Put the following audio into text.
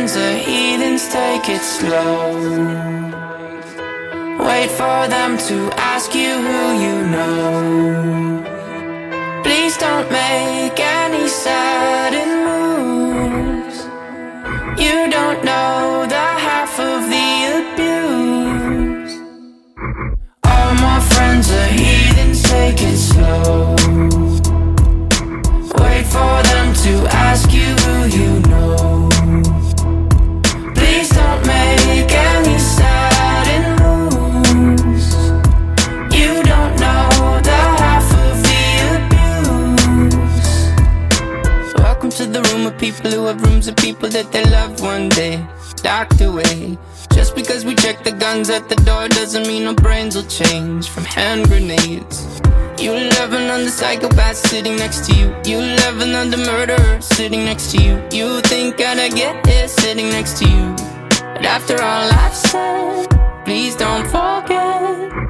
Friends are heathens, take it slow. Wait for them to ask you who you know. Have rooms of people that they love one day. Docked away. Just because we check the guns at the door doesn't mean our brains will change from hand grenades. You love another psychopath sitting next to you. You love another murderer sitting next to you. You think I'd get here sitting next to you. But after all I've said, please don't forget.